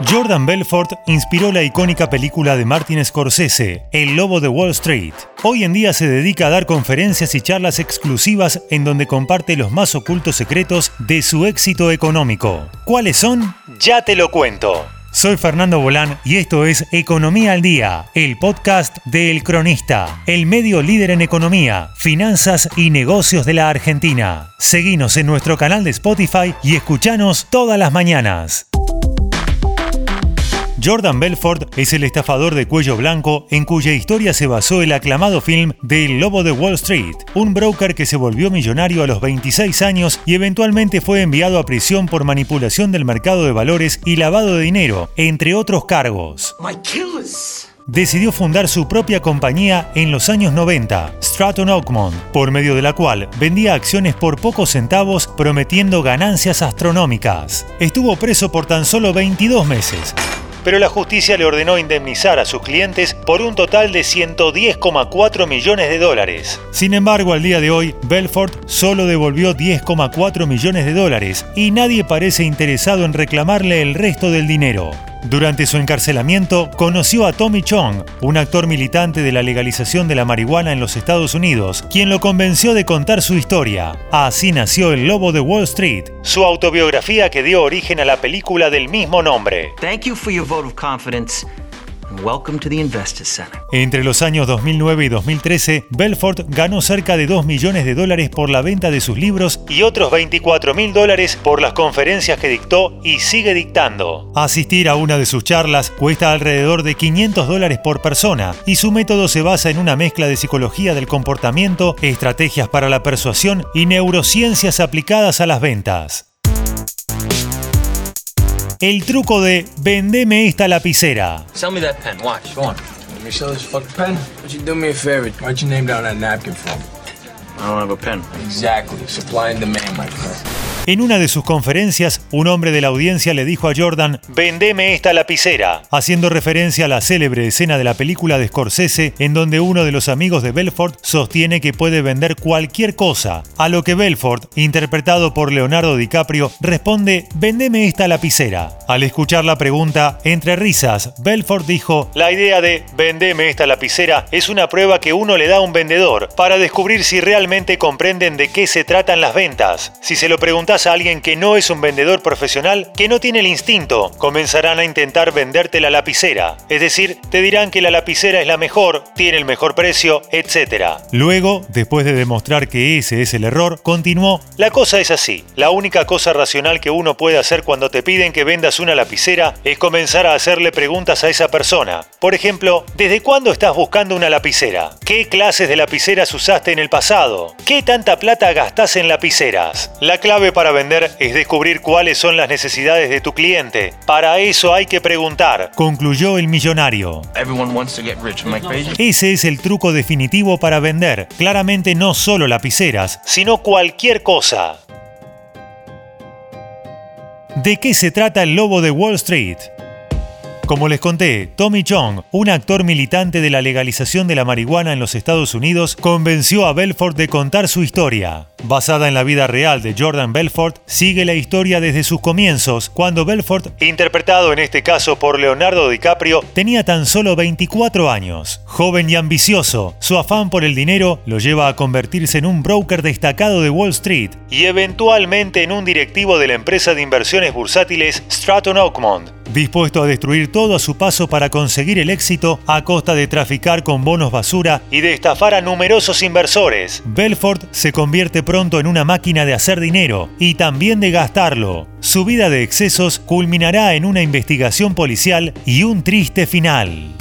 Jordan Belfort inspiró la icónica película de Martin Scorsese, El Lobo de Wall Street. Hoy en día se dedica a dar conferencias y charlas exclusivas en donde comparte los más ocultos secretos de su éxito económico. ¿Cuáles son? Ya te lo cuento. Soy Fernando Bolán y esto es Economía al Día, el podcast de El Cronista, el medio líder en economía, finanzas y negocios de la Argentina. Seguinos en nuestro canal de Spotify y escuchanos todas las mañanas. Jordan Belfort es el estafador de cuello blanco en cuya historia se basó el aclamado film del Lobo de Wall Street, un broker que se volvió millonario a los 26 años y eventualmente fue enviado a prisión por manipulación del mercado de valores y lavado de dinero, entre otros cargos. Decidió fundar su propia compañía en los años 90, Stratton Oakmont, por medio de la cual vendía acciones por pocos centavos prometiendo ganancias astronómicas. Estuvo preso por tan solo 22 meses, pero la justicia le ordenó indemnizar a sus clientes por un total de 110,4 millones de dólares. Sin embargo, al día de hoy, Belfort solo devolvió 10,4 millones de dólares y nadie parece interesado en reclamarle el resto del dinero. Durante su encarcelamiento, conoció a Tommy Chong, un actor militante de la legalización de la marihuana en los Estados Unidos, quien lo convenció de contar su historia. Así nació El Lobo de Wall Street, su autobiografía que dio origen a la película del mismo nombre. Thank you for your vote of confidence. Welcome to the Investors Center. Entre los años 2009 y 2013, Belfort ganó cerca de 2 millones de dólares por la venta de sus libros y otros 24 mil dólares por las conferencias que dictó y sigue dictando. Asistir a una de sus charlas cuesta alrededor de 500 dólares por persona y su método se basa en una mezcla de psicología del comportamiento, estrategias para la persuasión y neurociencias aplicadas a las ventas. El truco de vendeme esta lapicera. Sell me that pen. Watch. Go on. Let me sell this fucking pen. Would you do me a favor? Write your name down that napkin for me. I don't have a pen. Exactly. Supply and demand, my friend. En una de sus conferencias, un hombre de la audiencia le dijo a Jordan, vendeme esta lapicera, haciendo referencia a la célebre escena de la película de Scorsese en donde uno de los amigos de Belfort sostiene que puede vender cualquier cosa, a lo que Belfort, interpretado por Leonardo DiCaprio, responde, vendeme esta lapicera. Al escuchar la pregunta, entre risas, Belfort dijo, la idea de vendeme esta lapicera es una prueba que uno le da a un vendedor para descubrir si realmente comprenden de qué se tratan las ventas. Si se lo a alguien que no es un vendedor profesional, que no tiene el instinto, comenzarán a intentar venderte la lapicera. Es decir, te dirán que la lapicera es la mejor, tiene el mejor precio, etc. Luego, después de demostrar que ese es el error, continuó, la cosa es así. La única cosa racional que uno puede hacer cuando te piden que vendas una lapicera es comenzar a hacerle preguntas a esa persona. Por ejemplo, ¿desde cuándo estás buscando una lapicera? ¿Qué clases de lapiceras usaste en el pasado? ¿Qué tanta plata gastás en lapiceras? La clave para vender es descubrir cuáles son las necesidades de tu cliente. Para eso hay que preguntar, concluyó el millonario. Ese es el truco definitivo para vender. Claramente no solo lapiceras, sino cualquier cosa. ¿De qué se trata el lobo de Wall Street? Como les conté, Tommy Chong, un actor militante de la legalización de la marihuana en los Estados Unidos, convenció a Belfort de contar su historia. Basada en la vida real de Jordan Belfort, sigue la historia desde sus comienzos, cuando Belfort, interpretado en este caso por Leonardo DiCaprio, tenía tan solo 24 años. Joven y ambicioso, su afán por el dinero lo lleva a convertirse en un broker destacado de Wall Street y eventualmente en un directivo de la empresa de inversiones bursátiles Stratton Oakmont dispuesto a destruir todo a su paso para conseguir el éxito a costa de traficar con bonos basura y de estafar a numerosos inversores. Belfort se convierte pronto en una máquina de hacer dinero y también de gastarlo. Su vida de excesos culminará en una investigación policial y un triste final.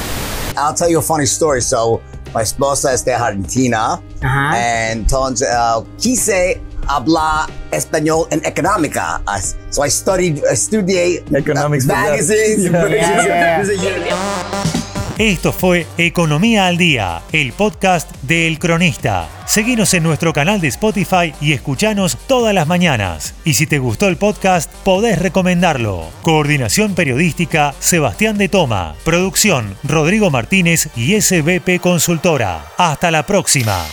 I'll tell you a funny story. So, my esposa es de Argentina, and entonces uh, quise hablar español en económica. So I studied, I studied Economics magazines. Yeah. Esto fue Economía al Día, el podcast de El Cronista. Seguinos en nuestro canal de Spotify y escuchanos todas las mañanas. Y si te gustó el podcast, podés recomendarlo. Coordinación Periodística, Sebastián de Toma. Producción, Rodrigo Martínez y SBP Consultora. Hasta la próxima.